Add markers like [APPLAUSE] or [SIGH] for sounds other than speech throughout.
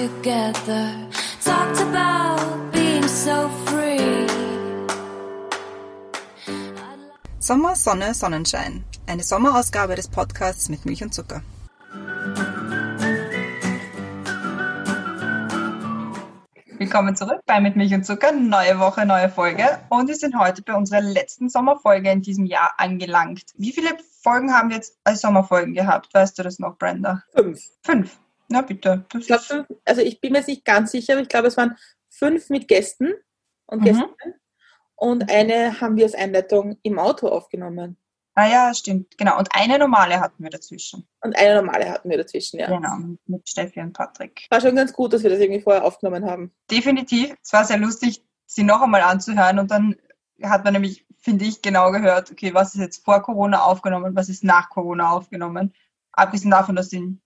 together. Talked about being so free. Sommer, Sonne, Sonnenschein. Eine Sommerausgabe des Podcasts mit Milch und Zucker. Willkommen zurück bei Mit Milch und Zucker. Neue Woche, neue Folge. Und wir sind heute bei unserer letzten Sommerfolge in diesem Jahr angelangt. Wie viele Folgen haben wir jetzt als Sommerfolgen gehabt? Weißt du das noch, Brenda? Fünf. Fünf. Na bitte. Ich glaub, fünf. Also ich bin mir jetzt nicht ganz sicher, aber ich glaube, es waren fünf mit Gästen und Mhm. Gästinnen. Und eine haben wir als Einleitung im Auto aufgenommen. Ah ja, stimmt. Genau. Und eine normale hatten wir dazwischen. Und eine normale hatten wir dazwischen, ja. Genau. Mit Steffi und Patrick. War schon ganz gut, dass wir das irgendwie vorher aufgenommen haben. definitiv. Es war sehr lustig, sie noch einmal anzuhören und dann hat man nämlich, finde ich, genau gehört, okay, was ist jetzt vor Corona aufgenommen, was ist nach Corona aufgenommen. Abgesehen davon, dass in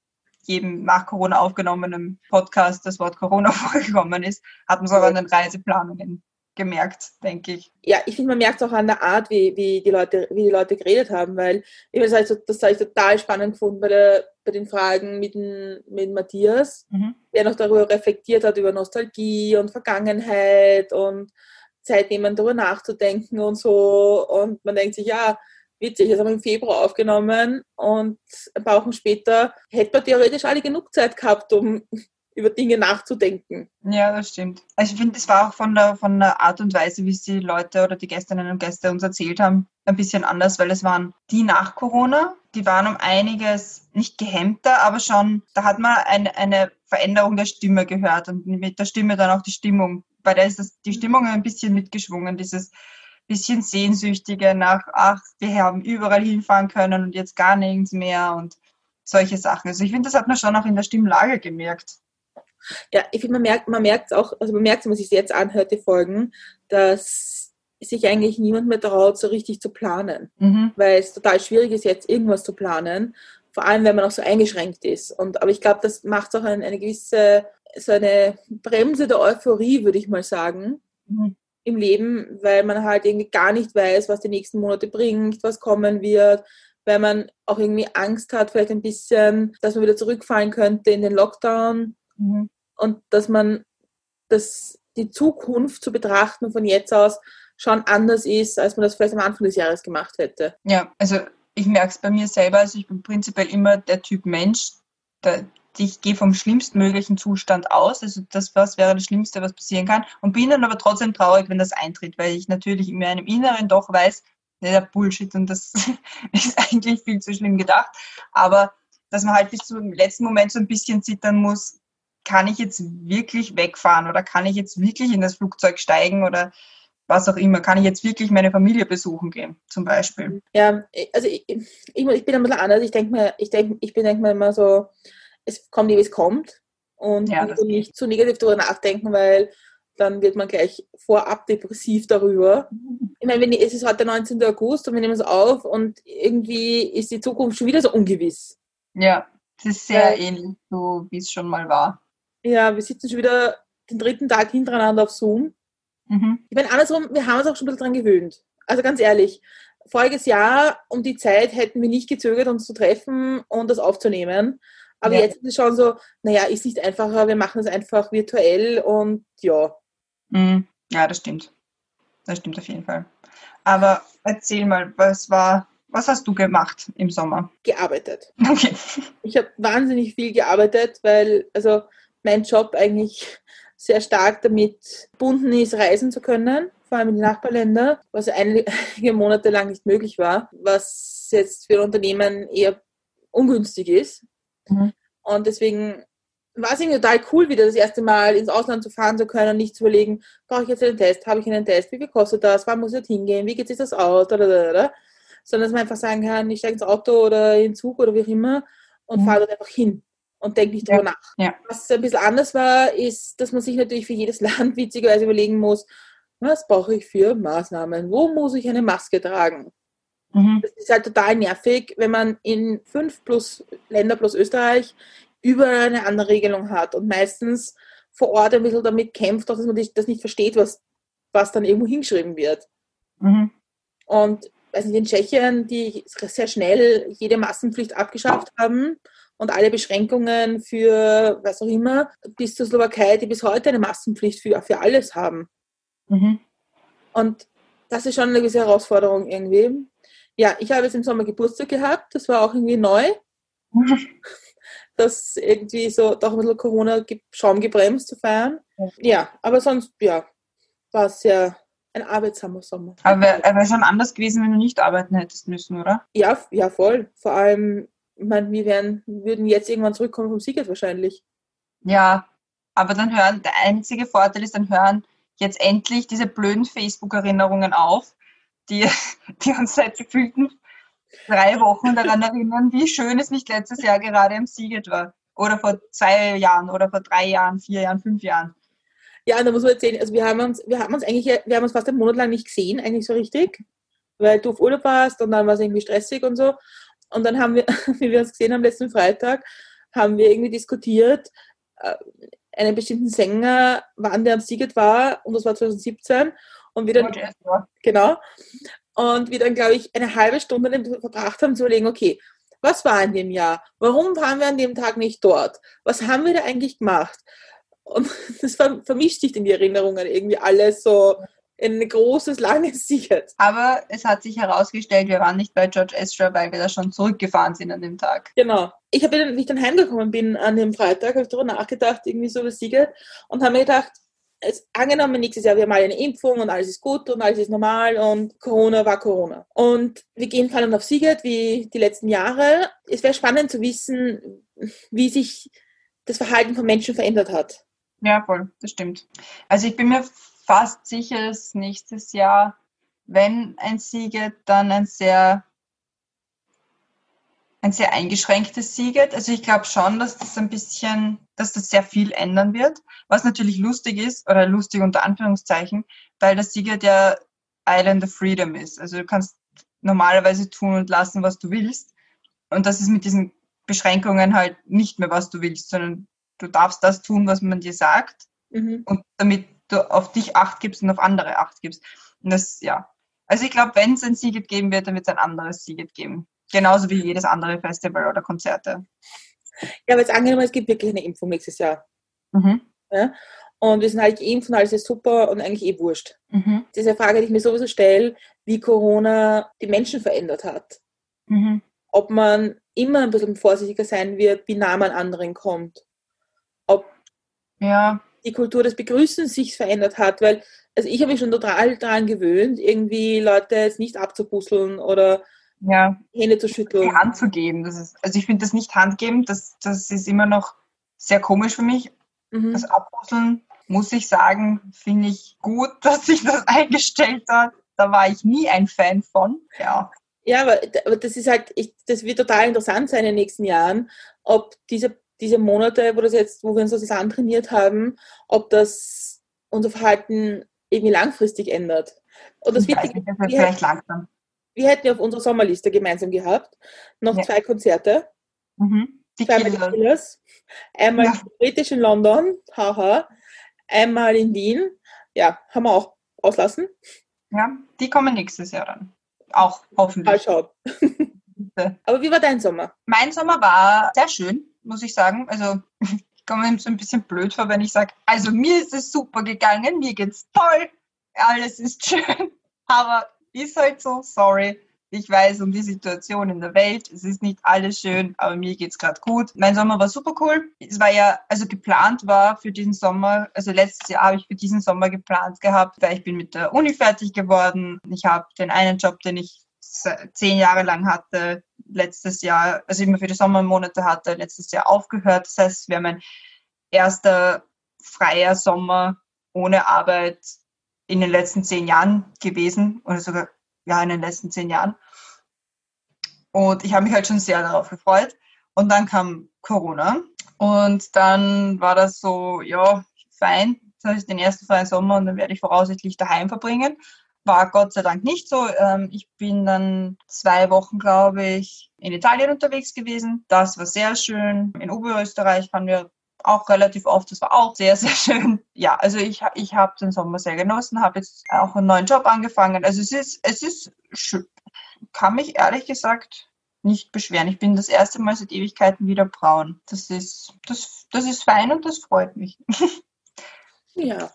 jedem nach Corona aufgenommenen Podcast das Wort Corona [LAUGHS] vorgekommen ist, hat man es auch an den Reiseplanungen gemerkt, denke ich. Ja, ich finde, man merkt es auch an der Art, wie, wie, die Leute, wie die Leute geredet haben, weil das, habe ich das habe ich total spannend gefunden bei, der, bei den Fragen mit, dem, mit Matthias, Mhm. der noch darüber reflektiert hat, über Nostalgie und Vergangenheit und Zeit nehmen, darüber nachzudenken und so. Und man denkt sich, ja, witzig, das haben wir im Februar aufgenommen und ein paar Wochen später hätte man theoretisch alle genug Zeit gehabt, um [LAUGHS] über Dinge nachzudenken. Ja, das stimmt. Also ich finde, es war auch von der, von der Art und Weise, wie es die Leute oder die Gästinnen und Gäste uns erzählt haben, ein bisschen anders, weil es waren die nach Corona, die waren um einiges nicht gehemmter, aber schon, da hat man eine, eine Veränderung der Stimme gehört und mit der Stimme dann auch die Stimmung. Bei der ist das, die Stimmung ein bisschen mitgeschwungen, dieses bisschen Sehnsüchtige nach, ach, wir haben überall hinfahren können und jetzt gar nirgends mehr und solche Sachen. Also ich finde, das hat man schon auch in der Stimmlage gemerkt. Ja, ich finde, man merkt man merkt auch, also man merkt, wenn man sich jetzt anhört, die Folgen, dass sich eigentlich niemand mehr traut, so richtig zu planen. Mhm. Weil es total schwierig ist, jetzt irgendwas zu planen. Vor allem, wenn man auch so eingeschränkt ist. Und, aber ich glaube, das macht auch eine, eine gewisse, so eine Bremse der Euphorie, würde ich mal sagen, Mhm. Im Leben, weil man halt irgendwie gar nicht weiß, was die nächsten Monate bringt, was kommen wird, weil man auch irgendwie Angst hat, vielleicht ein bisschen, dass man wieder zurückfallen könnte in den Lockdown Mhm. und dass man dass die Zukunft zu betrachten von jetzt aus schon anders ist, als man das vielleicht am Anfang des Jahres gemacht hätte. Ja, also ich merke es bei mir selber, also ich bin prinzipiell immer der Typ Mensch, der, ich gehe vom schlimmstmöglichen Zustand aus, also das was wäre das Schlimmste, was passieren kann und bin dann aber trotzdem traurig, wenn das eintritt, weil ich natürlich in meinem Inneren doch weiß, ne, der Bullshit und das [LAUGHS] ist eigentlich viel zu schlimm gedacht, aber dass man halt bis zum letzten Moment so ein bisschen zittern muss, kann ich jetzt wirklich wegfahren oder kann ich jetzt wirklich in das Flugzeug steigen oder was auch immer, kann ich jetzt wirklich meine Familie besuchen gehen, zum Beispiel. Ja, also ich, ich, ich bin ein bisschen anders. Ich denke mir, ich denke, ich bin denk mir immer so, es kommt wie es kommt und Ja, nicht zu negativ darüber nachdenken, weil dann wird man gleich vorab depressiv darüber. Ich meine, wenn ich, es ist heute der 19. August und wir nehmen es auf und irgendwie ist die Zukunft schon wieder so ungewiss. Ja, es ist sehr Ja. ähnlich, so wie es schon mal war. Ja, wir sitzen schon wieder den dritten Tag hintereinander auf Zoom. Mhm. Ich meine, andersrum, wir haben uns auch schon ein bisschen dran gewöhnt. Also ganz ehrlich, voriges Jahr um die Zeit hätten wir nicht gezögert, uns zu treffen und das aufzunehmen. Aber Ja. jetzt ist es schon so, naja, ist nicht einfacher, wir machen es einfach virtuell und ja. Mhm. Ja, das stimmt. Das stimmt auf jeden Fall. Aber erzähl mal, was war, was hast du gemacht im Sommer? gearbeitet. Okay. Ich habe wahnsinnig viel gearbeitet, weil also mein Job eigentlich sehr stark damit gebunden ist, reisen zu können, vor allem in die Nachbarländer, was einige Monate lang nicht möglich war, was jetzt für Unternehmen eher ungünstig ist. Mhm. Und deswegen war es irgendwie total cool, wieder das erste Mal ins Ausland zu fahren zu können und nicht zu überlegen, brauche ich jetzt einen Test, habe ich einen Test, wie viel kostet das, wann muss ich jetzt hingehen, wie geht sich das aus, da, da, da, da. sondern dass man einfach sagen kann, ich steige ins Auto oder in den Zug oder wie auch immer und Mhm. fahre dort einfach hin und denke nicht Ja. drüber nach. Ja. Was ein bisschen anders war, ist, dass man sich natürlich für jedes [LAUGHS] Land witzigerweise überlegen muss, was brauche ich für Maßnahmen, wo muss ich eine Maske tragen. Mhm. Das ist halt total nervig, wenn man in fünf plus Länder plus Österreich überall eine andere Regelung hat und meistens vor Ort ein bisschen damit kämpft, auch dass man das nicht versteht, was, was dann irgendwo hingeschrieben wird. Mhm. Und weiß nicht, in Tschechien, die sehr schnell jede Massenpflicht abgeschafft haben und alle Beschränkungen für was auch immer, bis zur Slowakei, die bis heute eine Massenpflicht für, für alles haben. Mhm. Und das ist schon eine gewisse Herausforderung irgendwie. Ja, ich habe jetzt im Sommer Geburtstag gehabt, das war auch irgendwie neu, [LAUGHS] das irgendwie so doch ein bisschen Corona-Schaum gebremst zu feiern. Ja. Aber sonst, ja, war es ja ein arbeitsamer Sommer. Aber wäre wär schon anders gewesen, wenn du nicht arbeiten hättest müssen, oder? Ja, ja, voll. Vor allem, ich meine, wir wären, würden jetzt irgendwann zurückkommen vom Siegert wahrscheinlich. Ja, aber dann hören, der einzige Vorteil ist, dann hören jetzt endlich diese blöden Facebook-Erinnerungen auf, die, die uns seit gefühlten drei Wochen daran erinnern, wie schön es nicht letztes Jahr gerade im Siget war. Oder vor zwei Jahren oder vor drei Jahren, vier Jahren, fünf Jahren. Ja, da muss man erzählen, also wir haben uns, wir haben uns eigentlich, wir haben uns fast einen Monat lang nicht gesehen, eigentlich so richtig, weil du auf Urlaub warst und dann war es irgendwie stressig und so. Und dann haben wir, [LAUGHS] wie wir uns gesehen haben letzten Freitag, haben wir irgendwie diskutiert, äh, einen bestimmten Sänger, wann der am Siget war, und das war 2017. Und wir dann, genau, und wir dann, glaube ich, eine halbe Stunde damit verbracht haben zu überlegen, okay, was war in dem Jahr? Warum waren wir an dem Tag nicht dort? Was haben wir da eigentlich gemacht? Und [LAUGHS] das ver vermischt sich in die Erinnerungen irgendwie alles so in ein großes, langes [LAUGHS] Siget. Aber es hat sich herausgestellt, wir waren nicht bei George Ezra, weil wir da schon zurückgefahren sind an dem Tag. Genau. Ich habe wie ich dann heimgekommen bin an dem Freitag, habe ich darüber nachgedacht, irgendwie so über Siget und habe mir gedacht, es, angenommen nächstes Jahr, wir haben alle eine Impfung und alles ist gut und alles ist normal und Corona war Corona. Und wir gehen vor allem auf Siget wie die letzten Jahre. Es wäre spannend zu wissen, wie sich das Verhalten von Menschen verändert hat. Ja, voll, das stimmt. Also ich bin mir fast sicher, dass nächstes Jahr, wenn ein Siget, dann ein sehr ein sehr eingeschränktes Siget. Also ich glaube schon, dass das ein bisschen, dass das sehr viel ändern wird, was natürlich lustig ist, oder lustig unter Anführungszeichen, weil das Siget ja Island of Freedom ist. Also du kannst normalerweise tun und lassen, was du willst. Und das ist mit diesen Beschränkungen halt nicht mehr, was du willst, sondern du darfst das tun, was man dir sagt Mhm. und damit du auf dich Acht gibst und auf andere Acht gibst. Und das, ja. Also ich glaube, wenn es ein Siget geben wird, dann wird es ein anderes Siget geben. Genauso wie jedes andere Festival oder Konzerte. Ja, aber jetzt angenommen, es gibt wirklich eine Impfung nächstes Jahr. Mhm. Und wir sind halt geimpft und alles ist super und eigentlich eh wurscht. Mhm. Diese Frage, die ich mir sowieso stelle, wie Corona die Menschen verändert hat. Mhm. Ob man immer ein bisschen vorsichtiger sein wird, wie nah man anderen kommt. Ob Ja, die Kultur des Begrüßens sich verändert hat, weil also ich habe mich schon total daran gewöhnt, irgendwie Leute jetzt nicht abzupuzzeln oder ja. Hände zu schütteln. Die Hand zu geben. Das ist, also ich finde das nicht handgeben, das, das ist immer noch sehr komisch für mich. Mhm. Das Abpuzzeln, muss ich sagen, finde ich gut, [LAUGHS] dass sich das eingestellt hat. Da war ich nie ein Fan von. Ja. Ja, aber, aber das ist halt, ich, das wird total interessant sein in den nächsten Jahren, ob diese, diese Monate, wo das jetzt, wo wir uns das antrainiert haben, ob das unser Verhalten irgendwie langfristig ändert. Und das Wichtige, wird wir, vielleicht langsam. Wir hätten ja auf unserer Sommerliste gemeinsam gehabt noch Ja. zwei Konzerte. Mhm. Die Zweimal die Killer. Killers. Einmal Ja. britisch in London, haha. Einmal in Wien. Ja, haben wir auch auslassen. Ja, die kommen nächstes Jahr dann. Auch Mal hoffentlich. schauen. Aber wie war dein Sommer? Mein Sommer war sehr schön, muss ich sagen. Also [LAUGHS] ich komme mir so ein bisschen blöd vor, wenn ich sage, also mir ist es super gegangen, mir geht's toll, alles ist schön. [LAUGHS] Aber ist halt so, sorry. Ich weiß um die Situation in der Welt. Es ist nicht alles schön, aber mir geht's gerade gut. Mein Sommer war super cool. Es war ja, also geplant war für diesen Sommer, also letztes Jahr habe ich für diesen Sommer geplant gehabt, weil ich bin mit der Uni fertig geworden. Ich habe den einen Job, den ich zehn Jahre lang hatte, letztes Jahr, also immer für die Sommermonate hatte, letztes Jahr aufgehört. Das heißt, es wäre mein erster freier Sommer ohne Arbeit in den letzten zehn Jahren gewesen oder sogar ja in den letzten zehn Jahren. Und ich habe mich halt schon sehr darauf gefreut. Und dann kam Corona und dann war das so, ja, fein. Jetzt habe den ersten freien Sommer und dann werde ich voraussichtlich daheim verbringen. War Gott sei Dank nicht so. Ähm, Ich bin dann zwei Wochen, glaube ich, in Italien unterwegs gewesen. Das war sehr schön. In Oberösterreich waren wir auch relativ oft. Das war auch sehr, sehr schön. Ja, also ich, ich habe den Sommer sehr genossen, habe jetzt auch einen neuen Job angefangen. Also es ist, es ist schön. Kann mich ehrlich gesagt nicht beschweren. Ich bin das erste Mal seit Ewigkeiten wieder braun. Das ist, das, das ist fein und das freut mich. [LAUGHS] Ja.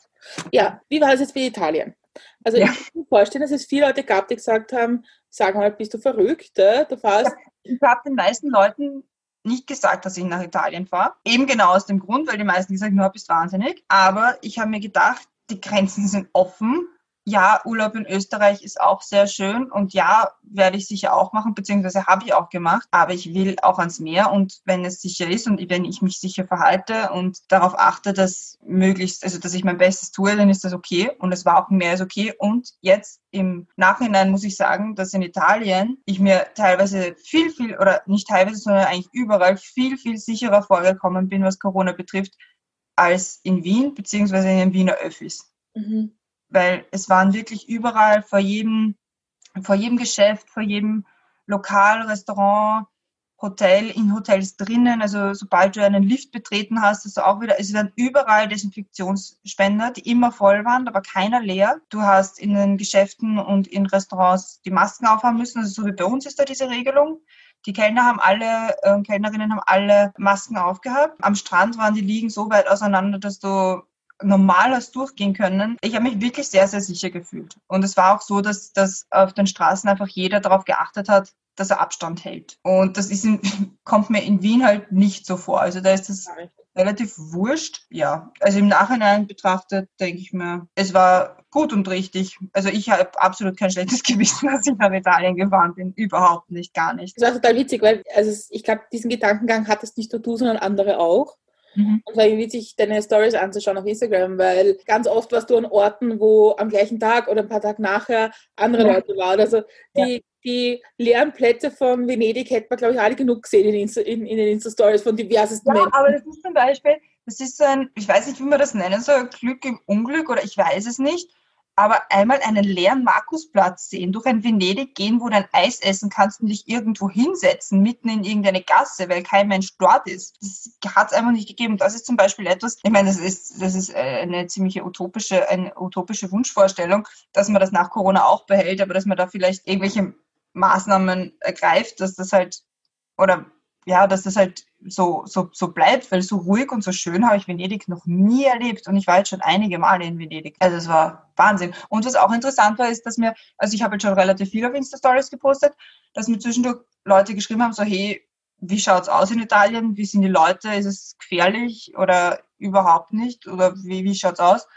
Ja, wie war es jetzt für Italien? Also Ja. ich kann mir vorstellen, dass es viele Leute gab, die gesagt haben, sag mal, bist du verrückt? äh? Du fährst Ich habe den meisten Leuten nicht gesagt, dass ich nach Italien fahre. Eben genau aus dem Grund, weil die meisten gesagt haben, du bist wahnsinnig. Aber ich habe mir gedacht, die Grenzen sind offen. Ja, Urlaub in Österreich ist auch sehr schön und ja, werde ich sicher auch machen, beziehungsweise habe ich auch gemacht. Aber ich will auch ans Meer und wenn es sicher ist und wenn ich mich sicher verhalte und darauf achte, dass möglichst, also dass ich mein Bestes tue, dann ist das okay und es war auch mehr als okay. Und jetzt im Nachhinein muss ich sagen, dass in Italien ich mir teilweise viel, viel, oder nicht teilweise, sondern eigentlich überall viel, viel sicherer vorgekommen bin, was Corona betrifft, als in Wien, beziehungsweise in den Wiener Öffis. Mhm. Weil es waren wirklich überall vor jedem, vor jedem Geschäft, vor jedem Lokal, Restaurant, Hotel, in Hotels drinnen. Also sobald du einen Lift betreten hast, hast du auch wieder, es waren überall Desinfektionsspender, die immer voll waren, war keiner leer. Du hast in den Geschäften und in Restaurants die Masken aufhaben müssen. Also so wie bei uns ist da diese Regelung. Die Kellner haben alle, äh, Kellnerinnen haben alle Masken aufgehabt. Am Strand waren die Liegen so weit auseinander, dass du normal hast durchgehen können. Ich habe mich wirklich sehr, sehr sicher gefühlt. Und es war auch so, dass, dass auf den Straßen einfach jeder darauf geachtet hat, dass er Abstand hält. Und das ist in, [LAUGHS] kommt mir in Wien halt nicht so vor. Also da ist das relativ wurscht. Ja, also im Nachhinein betrachtet denke ich mir, es war gut und richtig. Also ich habe absolut kein schlechtes [LAUGHS] Gewissen, dass ich nach Italien gefahren bin. Überhaupt nicht, gar nicht. Das war total witzig, weil also ich glaube, diesen Gedankengang hattest nicht nur du, sondern andere auch. Mhm. Und es war irgendwie witzig, deine Stories anzuschauen auf Instagram, weil ganz oft warst du an Orten, wo am gleichen Tag oder ein paar Tage nachher andere Ja. Leute waren. Also die, die leeren Plätze von Venedig hätten wir, glaube ich, alle genug gesehen in, Insta, in, in den Insta-Stories von diversesten Ja, Menschen. aber das ist zum Beispiel, das ist so ein, ich weiß nicht, wie man das nennen soll, Glück im Unglück oder ich weiß es nicht, aber einmal einen leeren Markusplatz sehen, durch ein Venedig gehen, wo du ein Eis essen kannst und dich irgendwo hinsetzen, mitten in irgendeine Gasse, weil kein Mensch dort ist. Das hat es einfach nicht gegeben. Das ist zum Beispiel etwas, ich meine, das ist, das ist äh, eine ziemliche utopische, eine utopische Wunschvorstellung, dass man das nach Corona auch behält, aber dass man da vielleicht irgendwelche Maßnahmen ergreift, dass das halt, oder ja, dass das halt so, so, so bleibt, weil so ruhig und so schön habe ich Venedig noch nie erlebt und ich war jetzt schon einige Male in Venedig. Also es war Wahnsinn. Und was auch interessant war, ist, dass mir, also ich habe jetzt schon relativ viel auf Insta-Stories gepostet, dass mir zwischendurch Leute geschrieben haben, so hey, wie schaut's aus in Italien? Wie sind die Leute? Ist es gefährlich oder überhaupt nicht? Oder wie, wie schaut's aus?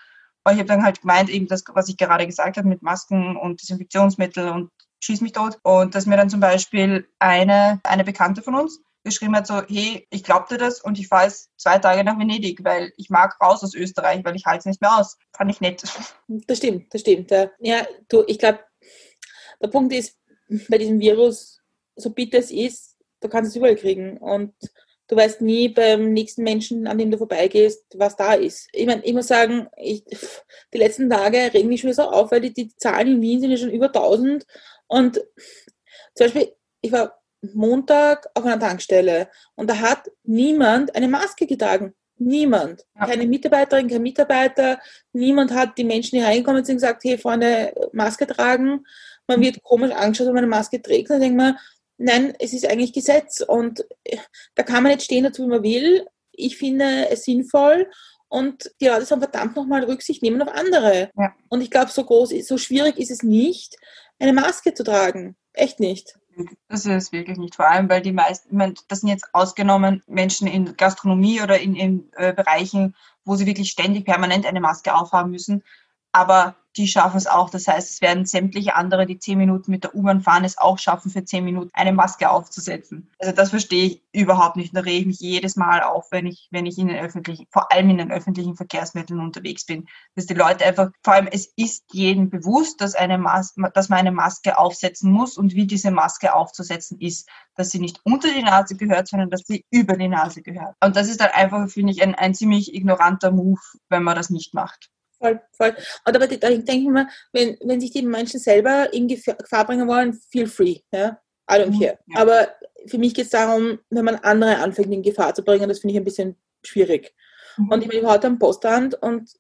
Aber ich habe dann halt gemeint, eben das, was ich gerade gesagt habe mit Masken und Desinfektionsmittel und schieß mich tot. Und dass mir dann zum Beispiel eine, eine Bekannte von uns geschrieben hat, so, hey, ich glaubte das und ich fahre jetzt zwei Tage nach Venedig, weil ich mag raus aus Österreich, weil ich halte es nicht mehr aus. Fand ich nett. Das stimmt, das stimmt. Ja, du, ich glaube, der Punkt ist, bei diesem Virus, so bitter es ist, du kannst es überall kriegen. Und du weißt nie beim nächsten Menschen, an dem du vorbeigehst, was da ist. Ich meine, ich muss sagen, ich, die letzten Tage regen mich schon so auf, weil die, die Zahlen in Wien sind ja schon über 1000. Und zum Beispiel, ich war Montag auf einer Tankstelle und da hat niemand eine Maske getragen. Niemand. Ja. Keine Mitarbeiterin, kein Mitarbeiter. Niemand hat die Menschen, die reinkommen sind, gesagt, hey Freunde, Maske tragen. Man wird komisch angeschaut, wenn man eine Maske trägt. Dann denkt man, nein, es ist eigentlich Gesetz. Und äh, da kann man nicht stehen dazu, wie man will. Ich finde es sinnvoll. Und die Leute sollen verdammt nochmal Rücksicht nehmen auf andere. Ja. Und ich glaube, so groß, so schwierig ist es nicht, eine Maske zu tragen. Echt nicht. Das ist wirklich nicht. Vor allem, weil die meisten, ich meine, das sind jetzt ausgenommen Menschen in Gastronomie oder in, in äh, Bereichen, wo sie wirklich ständig permanent eine Maske aufhaben müssen. Aber die schaffen es auch. Das heißt, es werden sämtliche andere, die zehn Minuten mit der U-Bahn fahren, es auch schaffen, für zehn Minuten eine Maske aufzusetzen. Also das verstehe ich überhaupt nicht. Da rege ich mich jedes Mal auf, wenn ich, wenn ich in den öffentlichen, vor allem in den öffentlichen Verkehrsmitteln unterwegs bin. Dass die Leute einfach, vor allem es ist jedem bewusst, dass, eine Mas dass man eine Maske aufsetzen muss und wie diese Maske aufzusetzen ist. Dass sie nicht unter die Nase gehört, sondern dass sie über die Nase gehört. Und das ist dann einfach, finde ich, ein, ein ziemlich ignoranter Move, wenn man das nicht macht. Voll, voll. Und aber da denke ich mir, wenn, wenn sich die Menschen selber in Gefahr bringen wollen, feel free. Ja? I don't Mhm, care. ja. Aber für mich geht es darum, wenn man andere anfängt, in Gefahr zu bringen, das finde ich ein bisschen schwierig. Und ich bin heute am Postamt und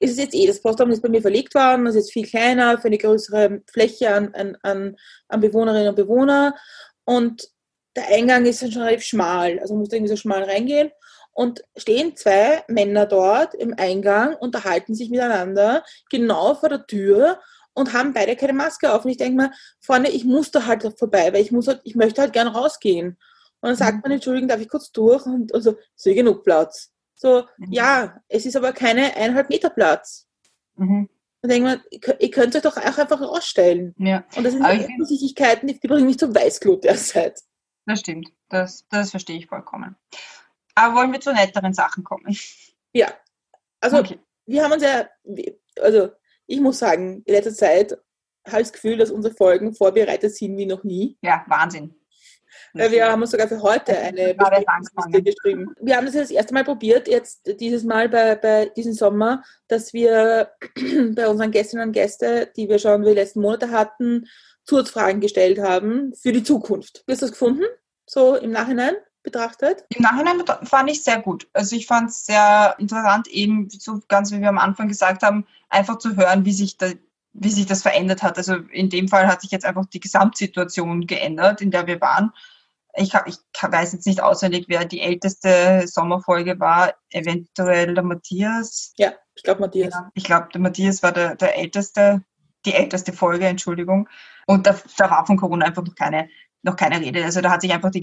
ist es jetzt eh, das Postamt ist bei mir verlegt worden, das ist jetzt viel kleiner, für eine größere Fläche an, an, an, an Bewohnerinnen und Bewohner. und der Eingang ist dann schon relativ schmal, also man muss irgendwie so schmal reingehen und stehen zwei Männer dort im Eingang, unterhalten sich miteinander, genau vor der Tür und haben beide keine Maske auf. Und ich denke mir, vorne, ich muss da halt vorbei, weil ich muss halt, ich möchte halt gern rausgehen. Und dann sagt Mhm. man, Entschuldigung, darf ich kurz durch? Und also, sehe genug Platz. So, Mhm. ja, es ist aber keine eineinhalb Meter Platz. Mhm. Dann denke ich mir, ihr könnt- euch doch auch einfach rausstellen. Ja, Und das sind Unsicherheiten, die, die bringen mich zum Weißglut derzeit. das stimmt. Das, das verstehe ich vollkommen. Aber wollen wir zu netteren Sachen kommen? Ja, also Okay. wir haben uns ja, also ich muss sagen, in letzter Zeit habe ich das Gefühl, dass unsere Folgen vorbereitet sind wie noch nie. Ja, Wahnsinn. Weil wir haben uns sogar für heute eine Besprechungsliste angefangen. geschrieben. Wir haben das jetzt das erste Mal probiert, jetzt dieses Mal bei, bei diesem Sommer, dass wir [CLEARS THROAT] bei unseren Gästinnen und Gästen, die wir schon die letzten Monate hatten, Zusatzfragen gestellt haben für die Zukunft. Wie hast du das gefunden? So im Nachhinein betrachtet? Im Nachhinein fand ich sehr gut. Also ich fand es sehr interessant, eben so ganz wie wir am Anfang gesagt haben, einfach zu hören, wie sich, da, wie sich das verändert hat. Also in dem Fall hat sich jetzt einfach die Gesamtsituation geändert, in der wir waren. Ich, ich weiß jetzt nicht auswendig, wer die älteste Sommerfolge war. Eventuell der Matthias. Ja, ich glaube Matthias. Ja, ich glaube, der Matthias war der, der älteste, die älteste Folge, Entschuldigung. Und da, da war von Corona einfach noch keine, noch keine Rede. Also da hat sich einfach die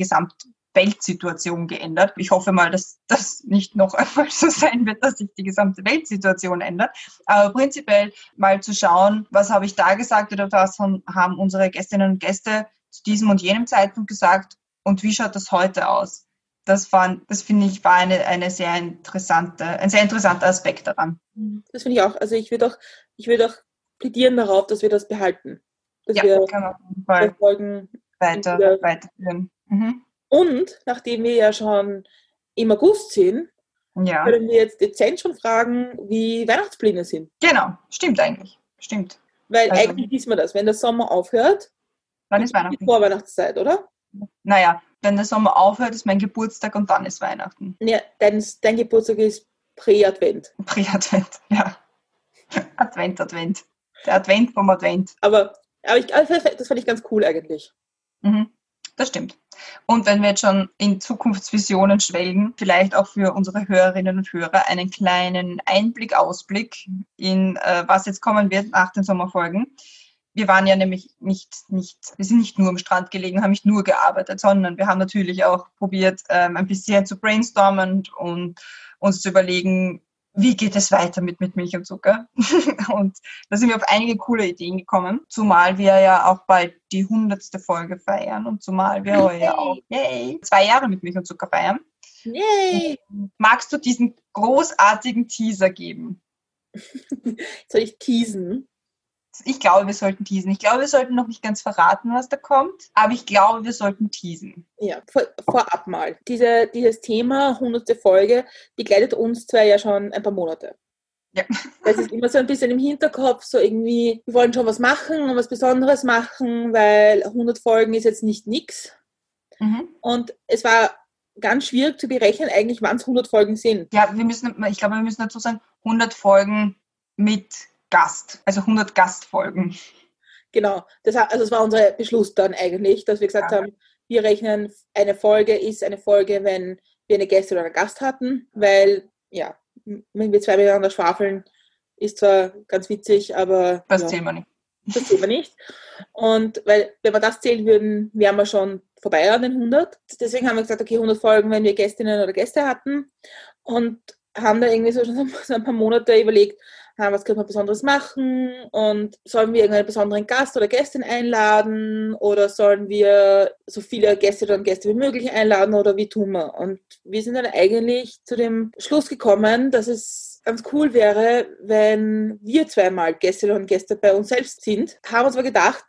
Gesamtweltsituation geändert. Ich hoffe mal, dass das nicht noch [LAUGHS] einmal so sein wird, dass sich die gesamte Weltsituation ändert. Aber prinzipiell mal zu schauen, was habe ich da gesagt oder was haben unsere Gästinnen und Gäste zu diesem und jenem Zeitpunkt gesagt und wie schaut das heute aus? Das, fand- das finde ich war eine, eine sehr interessante, ein sehr interessanter Aspekt daran. Das finde ich auch. Also ich würde auch, ich würde auch plädieren darauf, dass wir das behalten. Dass Ja, wir kann man auf jeden Fall weiter, weiterführen. Mhm. Und nachdem wir ja schon im August sind, Ja, können wir jetzt dezent schon fragen, wie Weihnachtspläne sind. genau. Stimmt eigentlich. Stimmt. Weil Also- eigentlich wissen wir das, wenn der Sommer aufhört, Wann ist die Weihnachten? Vorweihnachtszeit, oder? Naja, wenn der Sommer aufhört, ist mein Geburtstag und dann ist Weihnachten. Ja, dein, dein Geburtstag ist Prä-Advent. Pre-Advent, [LAUGHS] ja. Advent, Advent. Der Advent vom Advent. Aber, aber ich, aber das fand ich ganz cool eigentlich. Mhm. Das stimmt. Und wenn wir jetzt schon in Zukunftsvisionen schwelgen, vielleicht auch für unsere Hörerinnen und Hörer einen kleinen Einblick, Ausblick in äh, was jetzt kommen wird nach den Sommerfolgen. Wir waren ja nämlich nicht, nicht, wir sind nicht nur am Strand gelegen, haben nicht nur gearbeitet, sondern wir haben natürlich auch probiert, ähm, ein bisschen zu brainstormen und uns zu überlegen, wie geht es weiter mit, mit Milch und Zucker? [LAUGHS] und da sind wir auf einige coole Ideen gekommen, zumal wir ja auch bald die hundertste Folge feiern und zumal wir heuer ja auch yay, zwei Jahre mit Milch und Zucker feiern. Yay! Magst du diesen großartigen Teaser geben? [LAUGHS] Soll ich teasen? Ich glaube, wir sollten teasen. Ich glaube, wir sollten noch nicht ganz verraten, was da kommt, aber ich glaube, wir sollten teasen. Ja, vor, vorab mal. Diese, dieses Thema, 100. Folge, begleitet uns zwei ja schon ein paar Monate. Ja. [LAUGHS] Das ist immer so ein bisschen im Hinterkopf, so irgendwie, wir wollen schon was machen und was Besonderes machen, weil 100 Folgen ist jetzt nicht nix. Mhm. Und es war ganz schwierig zu berechnen, eigentlich, wann es 100 Folgen sind. Ja, wir müssen, ich glaube, wir müssen dazu sagen, 100 Folgen mit Gast, also 100 Gastfolgen. Genau. Das, also das war unser Beschluss dann eigentlich, dass wir gesagt Ja. haben, wir rechnen, eine Folge ist eine Folge, wenn wir eine Gäste oder einen Gast hatten, weil, ja, wenn wir zwei miteinander schwafeln, ist zwar ganz witzig, aber Das ja, zählen wir nicht. das sehen wir nicht. Und weil, wenn wir das zählen würden, wären wir schon vorbei an den 100. Deswegen haben wir gesagt, okay, 100 Folgen, wenn wir Gästinnen oder Gäste hatten. Und haben da irgendwie so schon so ein paar Monate überlegt, was können wir Besonderes machen und sollen wir irgendeinen besonderen Gast oder Gästin einladen oder sollen wir so viele Gäste und Gäste wie möglich einladen oder wie tun wir? Und wir sind dann eigentlich zu dem Schluss gekommen, dass es ganz cool wäre, wenn wir zweimal Gäste und Gäste bei uns selbst sind. Haben uns aber gedacht,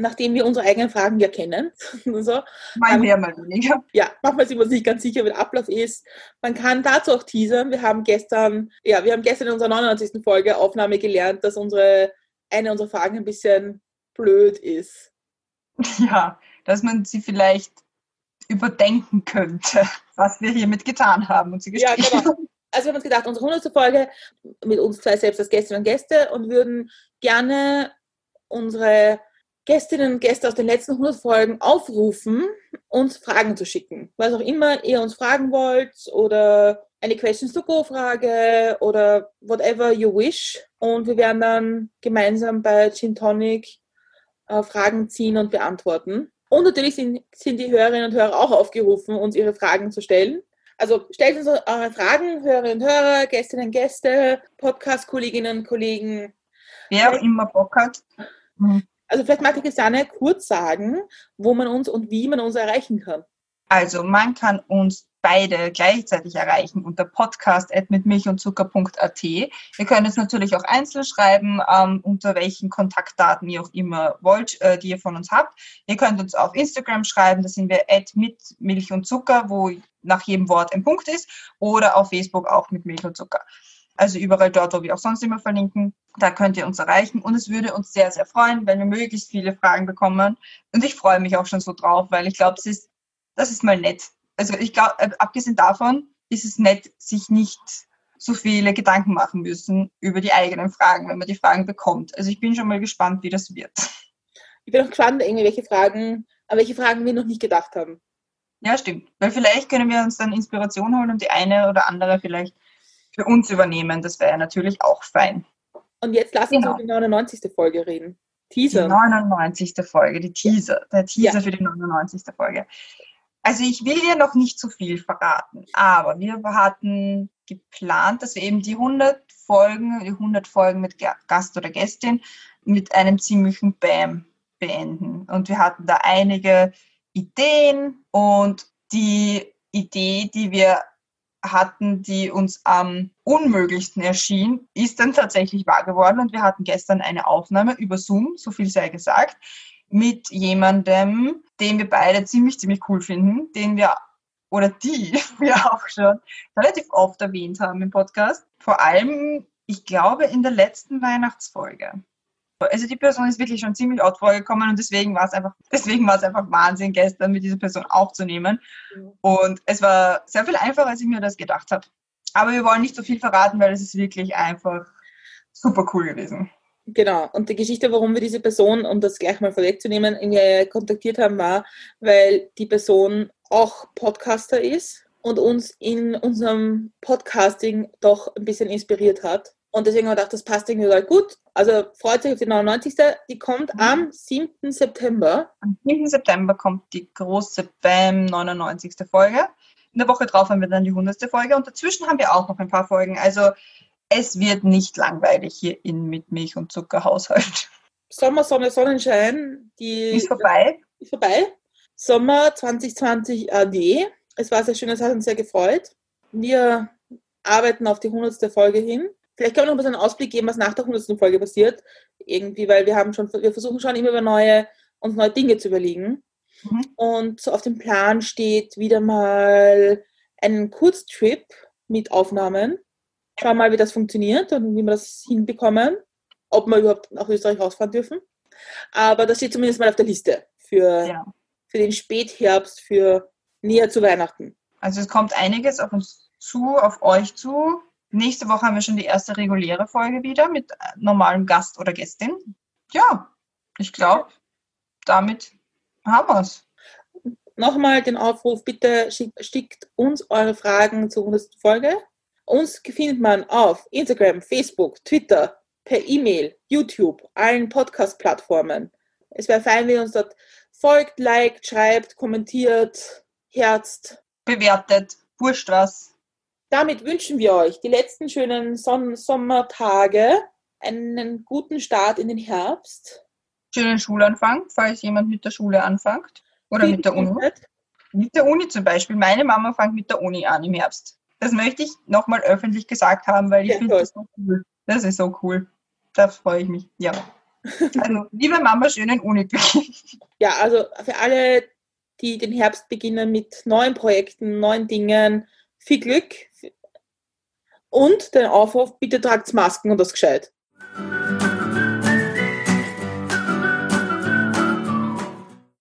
nachdem wir unsere eigenen Fragen ja kennen, [LAUGHS] so, Mal Ähm, mehr, mal weniger. ja, manchmal sind wir uns nicht ganz sicher, wie der Ablauf ist. Man kann dazu auch teasern. Wir haben gestern, ja, wir haben gestern in unserer 99. Folge Aufnahme gelernt, dass unsere, eine unserer Fragen ein bisschen blöd ist. [LAUGHS] Ja, dass man sie vielleicht überdenken könnte, [LAUGHS] was wir hiermit getan haben und sie Ja, gestrichen genau. Also wir haben uns gedacht, unsere 100. Folge mit uns zwei selbst als Gästinnen und Gäste und würden gerne unsere Gästinnen und Gäste aus den letzten 100 Folgen aufrufen, uns Fragen zu schicken. Was auch immer ihr uns fragen wollt oder eine Questions to Go Frage oder whatever you wish. Und wir werden dann gemeinsam bei Gin Tonic äh, Fragen ziehen und beantworten. Und natürlich sind, sind die Hörerinnen und Hörer auch aufgerufen, uns ihre Fragen zu stellen. Also stellt uns eure Fragen, Hörerinnen und Hörer, Gästinnen und Gäste, Podcast-Kolleginnen und Kollegen. Wer auch immer Bock hat. Mhm. Also vielleicht mag ich Christiane kurz sagen, wo man uns und wie man uns erreichen kann. Also man kann uns beide gleichzeitig erreichen unter podcast.mitmilchundzucker.at. Ihr könnt es natürlich auch einzeln schreiben, ähm, unter welchen Kontaktdaten ihr auch immer wollt, äh, die ihr von uns habt. Ihr könnt uns auf Instagram schreiben, da sind wir mit Milch und Zucker, wo nach jedem Wort ein Punkt ist, oder auf Facebook auch mit Milch und Zucker. Also überall dort, wo wir auch sonst immer verlinken, da könnt ihr uns erreichen. Und es würde uns sehr, sehr freuen, wenn wir möglichst viele Fragen bekommen. Und ich freue mich auch schon so drauf, weil ich glaube, es ist, das ist mal nett. Also ich glaube, äh, abgesehen davon ist es nett, sich nicht so viele Gedanken machen müssen über die eigenen Fragen, wenn man die Fragen bekommt. Also ich bin schon mal gespannt, wie das wird. Ich bin auch gespannt, welche Fragen, an welche Fragen wir noch nicht gedacht haben. Ja, stimmt. Weil vielleicht können wir uns dann Inspiration holen und die eine oder andere vielleicht für uns übernehmen. Das wäre natürlich auch fein. Und jetzt lass uns genau. über die 99. Folge reden. Teaser. Die 99. Folge, die Teaser, der Teaser ja. für die 99. Folge. Also ich will dir noch nicht zu viel verraten, aber wir hatten geplant, dass wir eben die 100 Folgen, die 100 Folgen mit Gast oder Gästin mit einem ziemlichen Bam beenden. Und wir hatten da einige Ideen und die Idee, die wir hatten, die uns am unmöglichsten erschien, ist dann tatsächlich wahr geworden. Und wir hatten gestern eine Aufnahme über Zoom, so viel sei gesagt, mit jemandem, den wir beide ziemlich, ziemlich cool finden, den wir oder die [LAUGHS] wir auch schon relativ oft erwähnt haben im Podcast. Vor allem, ich glaube, in der letzten Weihnachtsfolge. Also die Person ist wirklich schon ziemlich oft vorgekommen und deswegen war es einfach, [LAUGHS] deswegen war es einfach Wahnsinn, gestern mit dieser Person aufzunehmen. Und es war sehr viel einfacher, als ich mir das gedacht habe. Aber wir wollen nicht so viel verraten, weil es ist wirklich einfach super cool gewesen. Genau, und die Geschichte, warum wir diese Person, um das gleich mal vorwegzunehmen, kontaktiert haben, war, weil die Person auch Podcaster ist und uns in unserem Podcasting doch ein bisschen inspiriert hat. Und deswegen haben wir gedacht, das passt irgendwie gut. Also freut sich auf die 99. Die kommt mhm. am 7. September. Am 7. September kommt die große BAM 99. Folge. In der Woche drauf haben wir dann die 100. Folge und dazwischen haben wir auch noch ein paar Folgen. Also es wird nicht langweilig hier in mit Milch und Zucker Haushalt. Sommer, Sonne, Sonnenschein, die ist vorbei. Ist vorbei. Sommer 2020 AD. Es war sehr schön, es hat uns sehr gefreut. Wir arbeiten auf die 100. Folge hin. Vielleicht können wir noch ein bisschen einen Ausblick geben, was nach der 100. Folge passiert. Irgendwie, weil wir haben schon, wir versuchen schon immer über neue, uns neue Dinge zu überlegen. Mhm. Und so auf dem Plan steht wieder mal ein Kurztrip mit Aufnahmen Schauen mal, wie das funktioniert und wie wir das hinbekommen, ob wir überhaupt nach Österreich rausfahren dürfen. Aber das steht zumindest mal auf der Liste für, ja. für den Spätherbst, für näher zu Weihnachten. Also es kommt einiges auf uns zu, auf euch zu. Nächste Woche haben wir schon die erste reguläre Folge wieder mit normalem Gast oder Gästin. Ja, ich glaube, damit haben wir es. Nochmal den Aufruf, bitte schickt uns eure Fragen zur 100. Folge uns findet man auf Instagram, Facebook, Twitter, per E-Mail, YouTube, allen Podcast-Plattformen. Es wäre fein, wenn ihr uns dort folgt, liked, schreibt, kommentiert, herzt. Bewertet, wurscht was. Damit wünschen wir euch die letzten schönen Son Sommertage, einen guten Start in den Herbst. Schönen Schulanfang, falls jemand mit der Schule anfängt. Oder mit der Uni. Mit der Uni zum Beispiel. Meine Mama fängt mit der Uni an im Herbst. Das möchte ich nochmal öffentlich gesagt haben, weil ich ja, finde das so cool. Das ist so cool. Da freue ich mich. Ja. [LAUGHS] Also, liebe Mama, schönen Unibeginn. Ja, also für alle, die den Herbst beginnen mit neuen Projekten, neuen Dingen, viel Glück. Und den Aufruf, bitte tragt Masken und das gescheit.